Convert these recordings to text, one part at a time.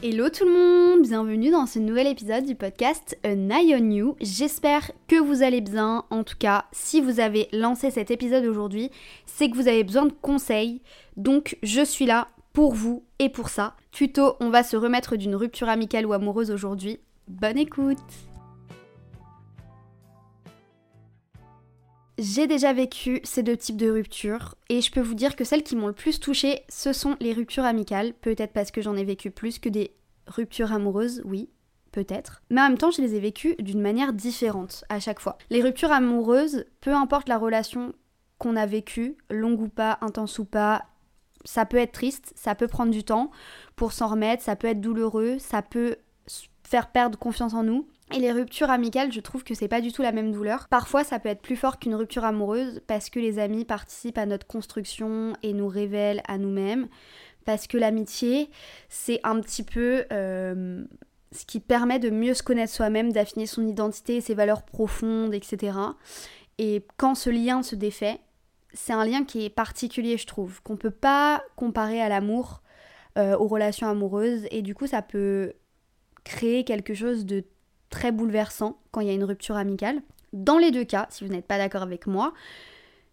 Hello tout le monde, bienvenue dans ce nouvel épisode du podcast An Eye on You. J'espère que vous allez bien. En tout cas, si vous avez lancé cet épisode aujourd'hui, c'est que vous avez besoin de conseils. Donc je suis là pour vous et pour ça. Tuto, on va se remettre d'une rupture amicale ou amoureuse aujourd'hui. Bonne écoute J'ai déjà vécu ces deux types de ruptures et je peux vous dire que celles qui m'ont le plus touchée, ce sont les ruptures amicales, peut-être parce que j'en ai vécu plus que des ruptures amoureuses, oui, peut-être. Mais en même temps, je les ai vécues d'une manière différente à chaque fois. Les ruptures amoureuses, peu importe la relation qu'on a vécue, longue ou pas, intense ou pas, ça peut être triste, ça peut prendre du temps pour s'en remettre, ça peut être douloureux, ça peut faire perdre confiance en nous. Et les ruptures amicales, je trouve que c'est pas du tout la même douleur. Parfois, ça peut être plus fort qu'une rupture amoureuse parce que les amis participent à notre construction et nous révèlent à nous-mêmes. Parce que l'amitié, c'est un petit peu euh, ce qui permet de mieux se connaître soi-même, d'affiner son identité, ses valeurs profondes, etc. Et quand ce lien se défait, c'est un lien qui est particulier, je trouve, qu'on peut pas comparer à l'amour, euh, aux relations amoureuses. Et du coup, ça peut créer quelque chose de très bouleversant quand il y a une rupture amicale. Dans les deux cas, si vous n'êtes pas d'accord avec moi,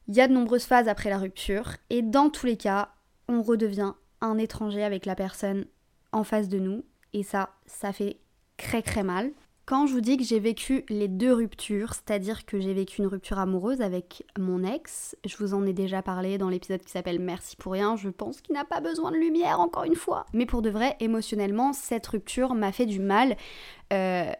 il y a de nombreuses phases après la rupture et dans tous les cas, on redevient un étranger avec la personne en face de nous et ça, ça fait très très mal. Quand je vous dis que j'ai vécu les deux ruptures, c'est-à-dire que j'ai vécu une rupture amoureuse avec mon ex, je vous en ai déjà parlé dans l'épisode qui s'appelle Merci pour rien, je pense qu'il n'a pas besoin de lumière encore une fois. Mais pour de vrai, émotionnellement, cette rupture m'a fait du mal. Euh,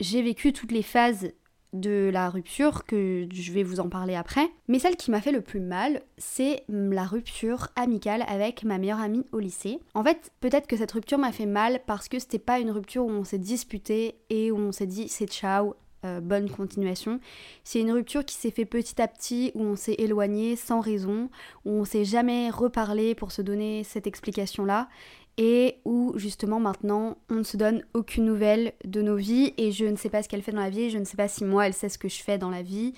j'ai vécu toutes les phases de la rupture, que je vais vous en parler après. Mais celle qui m'a fait le plus mal, c'est la rupture amicale avec ma meilleure amie au lycée. En fait, peut-être que cette rupture m'a fait mal parce que c'était pas une rupture où on s'est disputé et où on s'est dit c'est ciao, euh, bonne continuation. C'est une rupture qui s'est fait petit à petit, où on s'est éloigné sans raison, où on s'est jamais reparlé pour se donner cette explication-là, et où justement maintenant on ne se donne aucune nouvelle de nos vies, et je ne sais pas ce qu'elle fait dans la vie, je ne sais pas si moi elle sait ce que je fais dans la vie.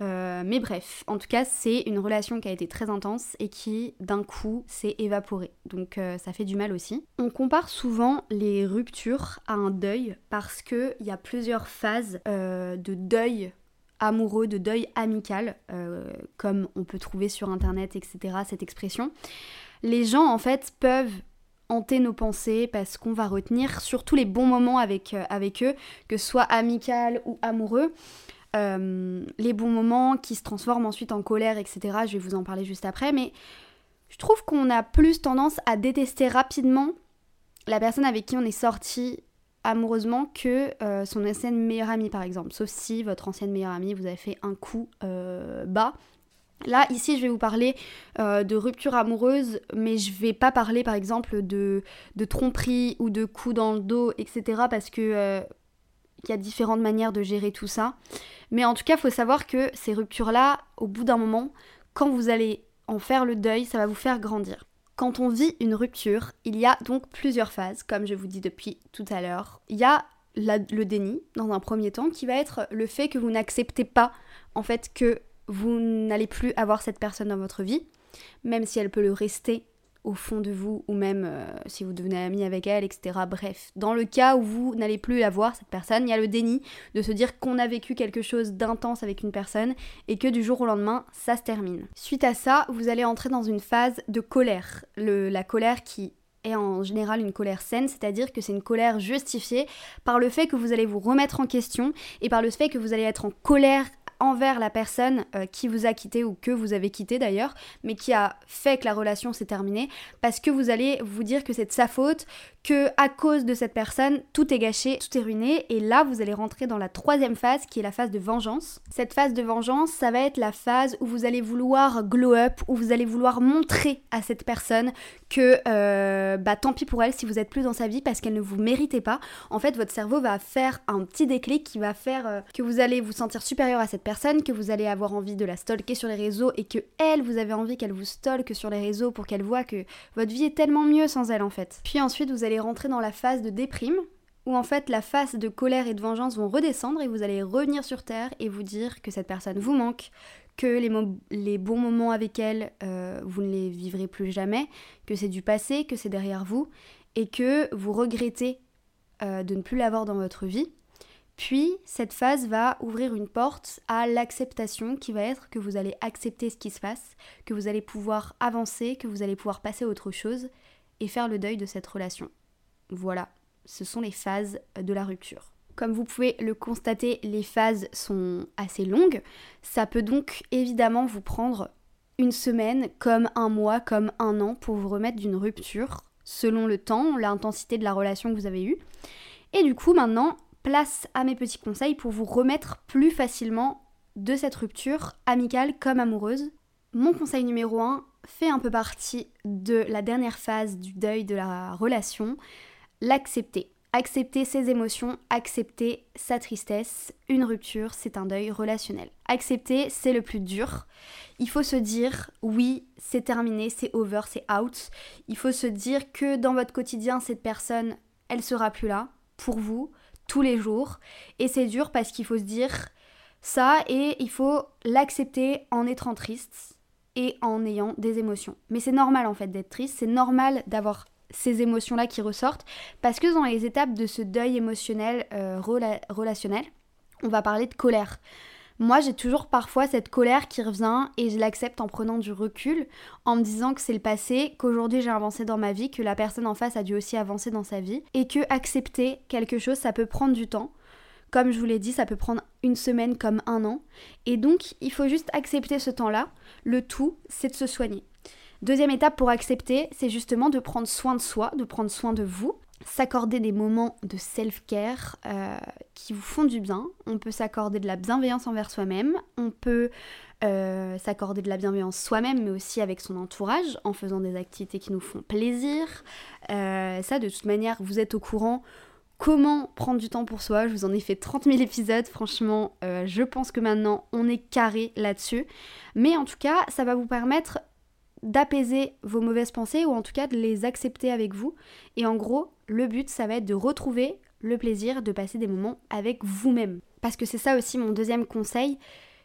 Euh, mais bref, en tout cas, c'est une relation qui a été très intense et qui, d'un coup, s'est évaporée. Donc euh, ça fait du mal aussi. On compare souvent les ruptures à un deuil parce qu'il y a plusieurs phases euh, de deuil amoureux, de deuil amical, comme on peut trouver sur internet, etc., cette expression. Les gens, en fait, peuvent hanter nos pensées parce qu'on va retenir surtout les bons moments avec, avec eux, que ce soit amical ou amoureux. Euh, les bons moments qui se transforment ensuite en colère, etc. Je vais vous en parler juste après, mais je trouve qu'on a plus tendance à détester rapidement la personne avec qui on est sorti amoureusement que euh, son ancienne meilleure amie par exemple. Sauf si votre ancienne meilleure amie vous a fait un coup euh, bas. Là, ici, je vais vous parler de rupture amoureuse, mais je vais pas parler par exemple de, tromperie ou de coups dans le dos, etc. Parce que il y a différentes manières de gérer tout ça. Mais en tout cas, il faut savoir que ces ruptures-là, au bout d'un moment, quand vous allez en faire le deuil, ça va vous faire grandir. Quand on vit une rupture, il y a donc plusieurs phases, comme je vous dis depuis tout à l'heure. Il y a le déni, dans un premier temps, qui va être le fait que vous n'acceptez pas, en fait, que vous n'allez plus avoir cette personne dans votre vie, même si elle peut le rester au fond de vous, ou même euh, si vous devenez ami avec elle, etc. Bref, dans le cas où vous n'allez plus la voir, cette personne, il y a le déni de se dire qu'on a vécu quelque chose d'intense avec une personne et que du jour au lendemain, ça se termine. Suite à ça, vous allez entrer dans une phase de colère. la colère qui est en général une colère saine, c'est-à-dire que c'est une colère justifiée par le fait que vous allez vous remettre en question et par le fait que vous allez être en colère envers la personne euh, qui vous a quitté ou que vous avez quitté d'ailleurs, mais qui a fait que la relation s'est terminée, parce que vous allez vous dire que c'est de sa faute, que à cause de cette personne, tout est gâché, tout est ruiné, et là vous allez rentrer dans la troisième phase qui est la phase de vengeance. Cette phase de vengeance, ça va être la phase où vous allez vouloir glow up, où vous allez vouloir montrer à cette personne que euh, bah tant pis pour elle si vous êtes plus dans sa vie parce qu'elle ne vous méritait pas. En fait, votre cerveau va faire un petit déclic qui va faire euh, que vous allez vous sentir supérieur à cette personne, que vous allez avoir envie de la stalker sur les réseaux et que elle, vous avez envie qu'elle vous stalke sur les réseaux pour qu'elle voit que votre vie est tellement mieux sans elle en fait. Puis ensuite, vous allez rentrer dans la phase de déprime, où en fait la phase de colère et de vengeance vont redescendre et vous allez revenir sur Terre et vous dire que cette personne vous manque, que les, bons moments avec elle, euh, vous ne les vivrez plus jamais, que c'est du passé, que c'est derrière vous, et que vous regrettez euh, de ne plus l'avoir dans votre vie. Puis cette phase va ouvrir une porte à l'acceptation qui va être que vous allez accepter ce qui se passe, que vous allez pouvoir avancer, que vous allez pouvoir passer à autre chose et faire le deuil de cette relation. Voilà, ce sont les phases de la rupture. Comme vous pouvez le constater, les phases sont assez longues. Ça peut donc évidemment vous prendre une semaine, comme un mois, comme un an pour vous remettre d'une rupture, selon le temps, l'intensité de la relation que vous avez eue. Et du coup, maintenant, place à mes petits conseils pour vous remettre plus facilement de cette rupture, amicale comme amoureuse. Mon conseil numéro 1 fait un peu partie de la dernière phase du deuil de la relation l'accepter. Accepter ses émotions, accepter sa tristesse. Une rupture, c'est un deuil relationnel. Accepter, c'est le plus dur. Il faut se dire, oui, c'est terminé, c'est over, c'est out. Il faut se dire que dans votre quotidien, cette personne, elle sera plus là pour vous tous les jours. Et c'est dur parce qu'il faut se dire ça et il faut l'accepter en étant triste et en ayant des émotions. Mais c'est normal en fait d'être triste, c'est normal d'avoir ces émotions-là qui ressortent, parce que dans les étapes de ce deuil émotionnel euh, relationnel, on va parler de colère. Moi, j'ai toujours parfois cette colère qui revient et je l'accepte en prenant du recul, en me disant que c'est le passé, qu'aujourd'hui j'ai avancé dans ma vie, que la personne en face a dû aussi avancer dans sa vie, et que accepter quelque chose, ça peut prendre du temps. Comme je vous l'ai dit, ça peut prendre une semaine comme un an. Et donc, il faut juste accepter ce temps-là. Le tout, c'est de se soigner. Deuxième étape pour accepter, c'est justement de prendre soin de soi, de prendre soin de vous, s'accorder des moments de self-care euh, qui vous font du bien. On peut s'accorder de la bienveillance envers soi-même, on peut euh, s'accorder de la bienveillance soi-même, mais aussi avec son entourage, en faisant des activités qui nous font plaisir. Euh, ça, de toute manière, vous êtes au courant Comment prendre du temps pour soi? Je vous en ai fait 30 000 épisodes, franchement, je pense que maintenant on est carré là-dessus. Mais en tout cas, ça va vous permettre d'apaiser vos mauvaises pensées ou en tout cas de les accepter avec vous. Et en gros, le but, ça va être de retrouver le plaisir de passer des moments avec vous-même. Parce que c'est ça aussi mon deuxième conseil,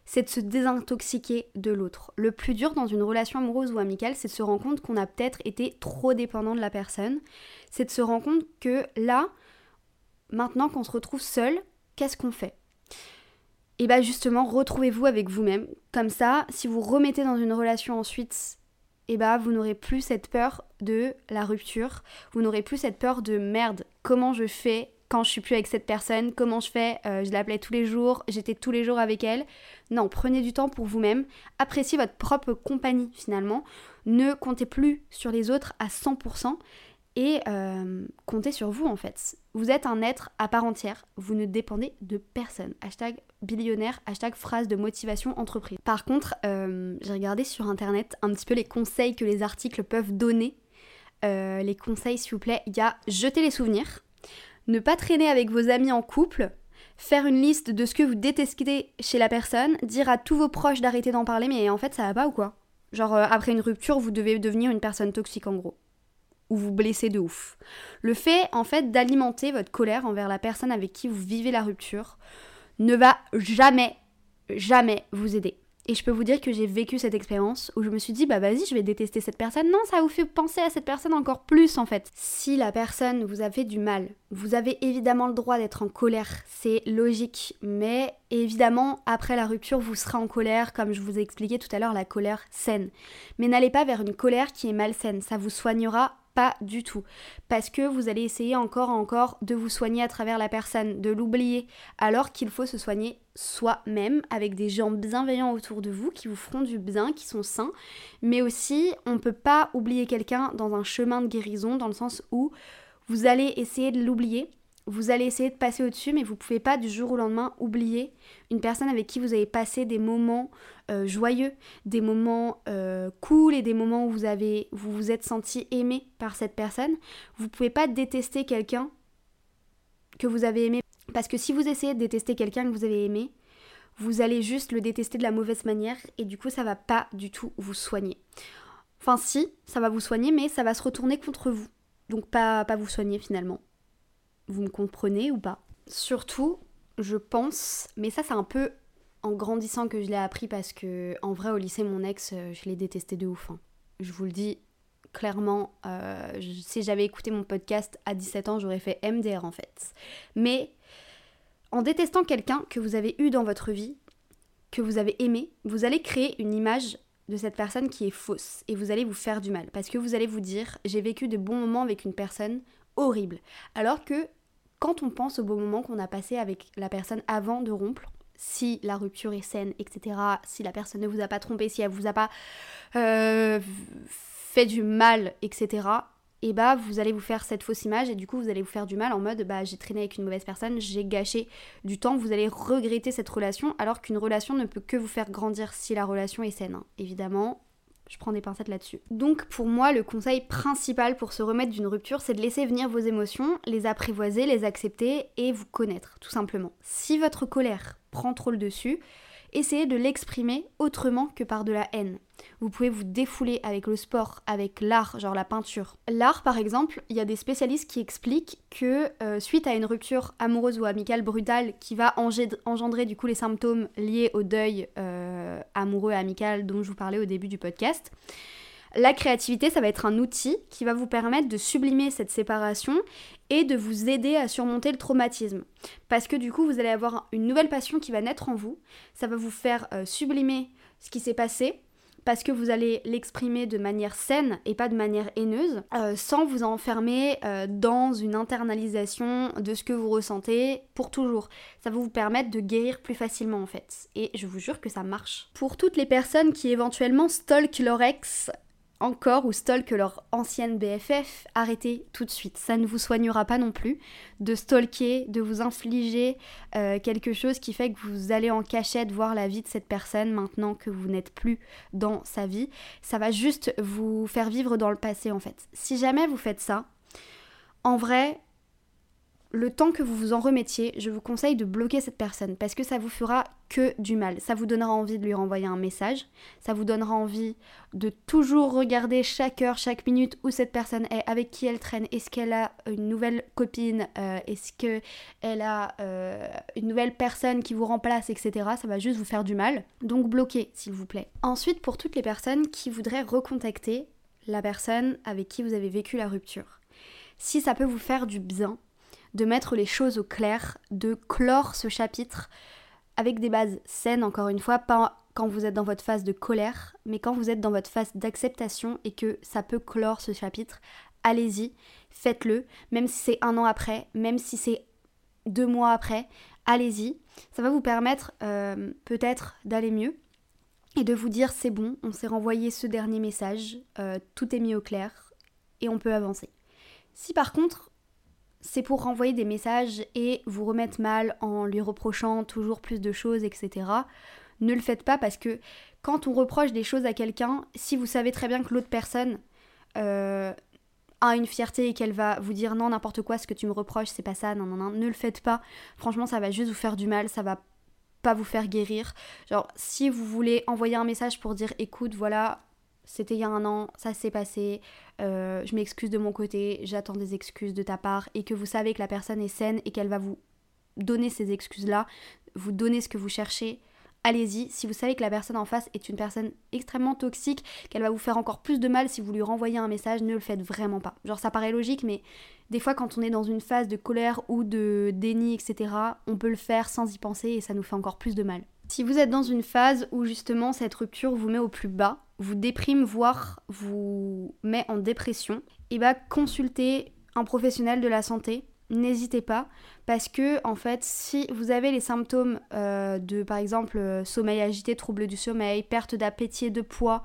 c'est de se désintoxiquer de l'autre. Le plus dur dans une relation amoureuse ou amicale, c'est de se rendre compte qu'on a peut-être été trop dépendant de la personne. C'est de se rendre compte que là, maintenant qu'on se retrouve seul, qu'est-ce qu'on fait? Et bien justement, retrouvez-vous avec vous-même. Comme ça, si vous remettez dans une relation ensuite, et bah vous n'aurez plus cette peur de la rupture, vous n'aurez plus cette peur de merde, comment je fais quand je suis plus avec cette personne, comment je fais, euh, je l'appelais tous les jours, j'étais tous les jours avec elle. Non, prenez du temps pour vous-même, appréciez votre propre compagnie finalement, ne comptez plus sur les autres à 100% et euh, comptez sur vous en fait. Vous êtes un être à part entière, vous ne dépendez de personne. Hashtag billionnaire, hashtag phrase de motivation entreprise. Par contre, euh, j'ai regardé sur internet un petit peu les conseils que les articles peuvent donner. Euh, les conseils s'il vous plaît, il y a jeter les souvenirs, ne pas traîner avec vos amis en couple, faire une liste de ce que vous détestez chez la personne, dire à tous vos proches d'arrêter d'en parler, mais en fait ça va pas ou quoi? Genre après une rupture, vous devez devenir une personne toxique en gros ou vous blessez de ouf. Le fait en fait d'alimenter votre colère envers la personne avec qui vous vivez la rupture ne va jamais, jamais vous aider. Et je peux vous dire que j'ai vécu cette expérience où je me suis dit, bah vas-y, je vais détester cette personne. Non, ça vous fait penser à cette personne encore plus en fait. Si la personne vous a fait du mal, vous avez évidemment le droit d'être en colère, c'est logique. Mais évidemment, après la rupture, vous serez en colère, comme je vous ai expliqué tout à l'heure, la colère saine. Mais n'allez pas vers une colère qui est malsaine, ça vous soignera pas du tout. Parce que vous allez essayer encore et encore de vous soigner à travers la personne, de l'oublier, alors qu'il faut se soigner soi-même avec des gens bienveillants autour de vous qui vous feront du bien, qui sont sains. Mais aussi, on ne peut pas oublier quelqu'un dans un chemin de guérison, dans le sens où vous allez essayer de l'oublier vous allez essayer de passer au-dessus, mais vous pouvez pas du jour au lendemain oublier une personne avec qui vous avez passé des moments euh, joyeux, des moments euh, cool et des moments où vous avez vous vous êtes senti aimé par cette personne. Vous pouvez pas détester quelqu'un que vous avez aimé parce que si vous essayez de détester quelqu'un que vous avez aimé, vous allez juste le détester de la mauvaise manière et du coup ça va pas du tout vous soigner. Enfin si, ça va vous soigner mais ça va se retourner contre vous. Donc pas pas vous soigner finalement. Vous me comprenez ou pas Surtout, je pense, mais ça c'est un peu en grandissant que je l'ai appris parce que en vrai au lycée mon ex euh, je l'ai détesté de ouf. Hein. Je vous le dis clairement, euh, si j'avais écouté mon podcast à 17 ans j'aurais fait MDR en fait. Mais en détestant quelqu'un que vous avez eu dans votre vie, que vous avez aimé, vous allez créer une image de cette personne qui est fausse et vous allez vous faire du mal parce que vous allez vous dire j'ai vécu de bons moments avec une personne horrible. Alors que quand on pense au beau moment qu'on a passé avec la personne avant de rompre, si la rupture est saine, etc., si la personne ne vous a pas trompé, si elle vous a pas euh, fait du mal, etc., et bah vous allez vous faire cette fausse image et du coup vous allez vous faire du mal en mode bah j'ai traîné avec une mauvaise personne, j'ai gâché du temps, vous allez regretter cette relation alors qu'une relation ne peut que vous faire grandir si la relation est saine. Hein. Évidemment, je prends des pincettes là-dessus. Donc pour moi, le conseil principal pour se remettre d'une rupture, c'est de laisser venir vos émotions, les apprivoiser, les accepter et vous connaître, tout simplement. Si votre colère prend trop le dessus, essayez de l'exprimer autrement que par de la haine. Vous pouvez vous défouler avec le sport, avec l'art, genre la peinture. L'art, par exemple, il y a des spécialistes qui expliquent que euh, suite à une rupture amoureuse ou amicale brutale qui va engendrer du coup les symptômes liés au deuil euh, amoureux amical dont je vous parlais au début du podcast, la créativité, ça va être un outil qui va vous permettre de sublimer cette séparation et de vous aider à surmonter le traumatisme. Parce que du coup, vous allez avoir une nouvelle passion qui va naître en vous. Ça va vous faire euh, sublimer ce qui s'est passé, parce que vous allez l'exprimer de manière saine et pas de manière haineuse, euh, sans vous enfermer euh, dans une internalisation de ce que vous ressentez pour toujours. Ça va vous permettre de guérir plus facilement en fait. Et je vous jure que ça marche. Pour toutes les personnes qui éventuellement stalkent leur ex, encore ou stalker leur ancienne BFF, arrêtez tout de suite. Ça ne vous soignera pas non plus de stalker, de vous infliger euh, quelque chose qui fait que vous allez en cachette voir la vie de cette personne maintenant que vous n'êtes plus dans sa vie. Ça va juste vous faire vivre dans le passé en fait. Si jamais vous faites ça, en vrai, le temps que vous vous en remettiez, je vous conseille de bloquer cette personne parce que ça vous fera que du mal. Ça vous donnera envie de lui renvoyer un message, ça vous donnera envie de toujours regarder chaque heure, chaque minute où cette personne est, avec qui elle traîne, est-ce qu'elle a une nouvelle copine, euh, est-ce qu'elle a euh, une nouvelle personne qui vous remplace, etc. Ça va juste vous faire du mal. Donc bloquez, s'il vous plaît. Ensuite, pour toutes les personnes qui voudraient recontacter la personne avec qui vous avez vécu la rupture. Si ça peut vous faire du bien, de mettre les choses au clair, de clore ce chapitre avec des bases saines, encore une fois, pas quand vous êtes dans votre phase de colère, mais quand vous êtes dans votre phase d'acceptation et que ça peut clore ce chapitre, allez-y, faites-le, même si c'est un an après, même si c'est deux mois après, allez-y. Ça va vous permettre euh, peut-être d'aller mieux et de vous dire c'est bon, on s'est renvoyé ce dernier message, euh, tout est mis au clair et on peut avancer. Si par contre c'est pour renvoyer des messages et vous remettre mal en lui reprochant toujours plus de choses, etc. Ne le faites pas parce que quand on reproche des choses à quelqu'un, si vous savez très bien que l'autre personne euh, a une fierté et qu'elle va vous dire non, n'importe quoi, ce que tu me reproches, c'est pas ça, non, non, non, ne le faites pas. Franchement, ça va juste vous faire du mal, ça va pas vous faire guérir. Genre, si vous voulez envoyer un message pour dire écoute, voilà, c'était il y a un an, ça s'est passé, euh, je m'excuse de mon côté, j'attends des excuses de ta part, et que vous savez que la personne est saine et qu'elle va vous donner ces excuses-là, vous donner ce que vous cherchez, allez-y. Si vous savez que la personne en face est une personne extrêmement toxique, qu'elle va vous faire encore plus de mal si vous lui renvoyez un message, ne le faites vraiment pas. Genre ça paraît logique, mais des fois quand on est dans une phase de colère ou de déni, etc., on peut le faire sans y penser et ça nous fait encore plus de mal. Si vous êtes dans une phase où justement cette rupture vous met au plus bas, vous déprime, voire vous met en dépression, et eh bah consultez un professionnel de la santé. N'hésitez pas, parce que en fait, si vous avez les symptômes euh, de, par exemple, euh, sommeil agité, trouble du sommeil, perte d'appétit et de poids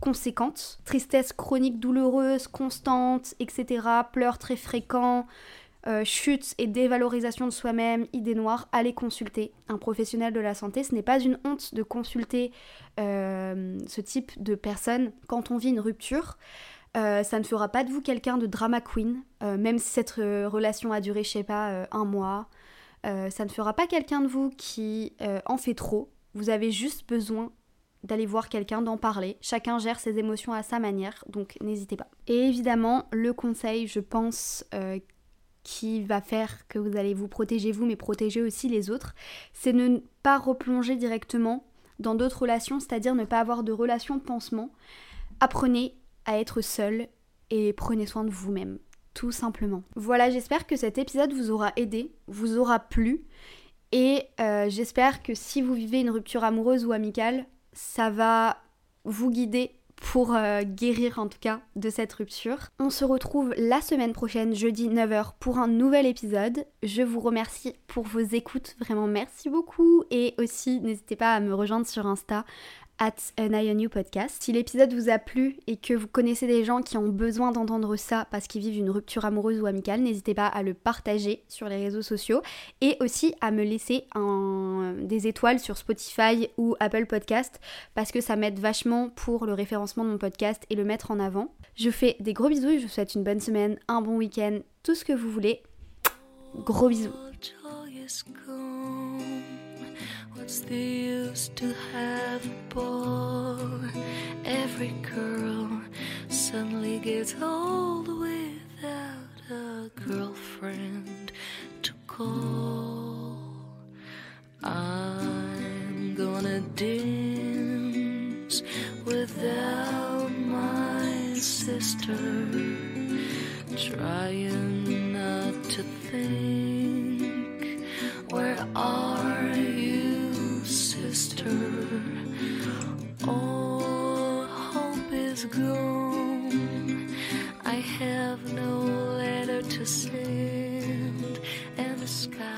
conséquente, tristesse chronique douloureuse, constante, etc., pleurs très fréquents, euh, chute et dévalorisation de soi-même, idées noires, allez consulter un professionnel de la santé. Ce n'est pas une honte de consulter euh, ce type de personnes quand on vit une rupture. Euh, ça ne fera pas de vous quelqu'un de drama queen, même si cette relation a duré, je sais pas, un mois. ça ne fera pas quelqu'un de vous qui en fait trop. Vous avez juste besoin d'aller voir quelqu'un, d'en parler. Chacun gère ses émotions à sa manière, donc n'hésitez pas. Et évidemment, le conseil, je pense, qui va faire que vous allez vous protéger vous, mais protéger aussi les autres, c'est ne pas replonger directement dans d'autres relations, c'est-à-dire ne pas avoir de relation pansement. Apprenez à être seul et prenez soin de vous-même, tout simplement. Voilà, j'espère que cet épisode vous aura aidé, vous aura plu, et euh, j'espère que si vous vivez une rupture amoureuse ou amicale, ça va vous guider pour euh, guérir en tout cas de cette rupture. On se retrouve la semaine prochaine, jeudi 9h, pour un nouvel épisode. Je vous remercie pour vos écoutes, vraiment merci beaucoup. Et aussi, n'hésitez pas à me rejoindre sur Insta at an podcast. Si l'épisode vous a plu et que vous connaissez des gens qui ont besoin d'entendre ça parce qu'ils vivent une rupture amoureuse ou amicale, n'hésitez pas à le partager sur les réseaux sociaux et aussi à me laisser des étoiles sur Spotify ou Apple Podcast parce que ça m'aide vachement pour le référencement de mon podcast et le mettre en avant. Je fais des gros bisous et je vous souhaite une bonne semaine, un bon week-end, tout ce que vous voulez. Gros bisous. What's the use to have a ball? Every girl suddenly gets old without a girlfriend to call. I'm gonna dance without my sister, trying sky.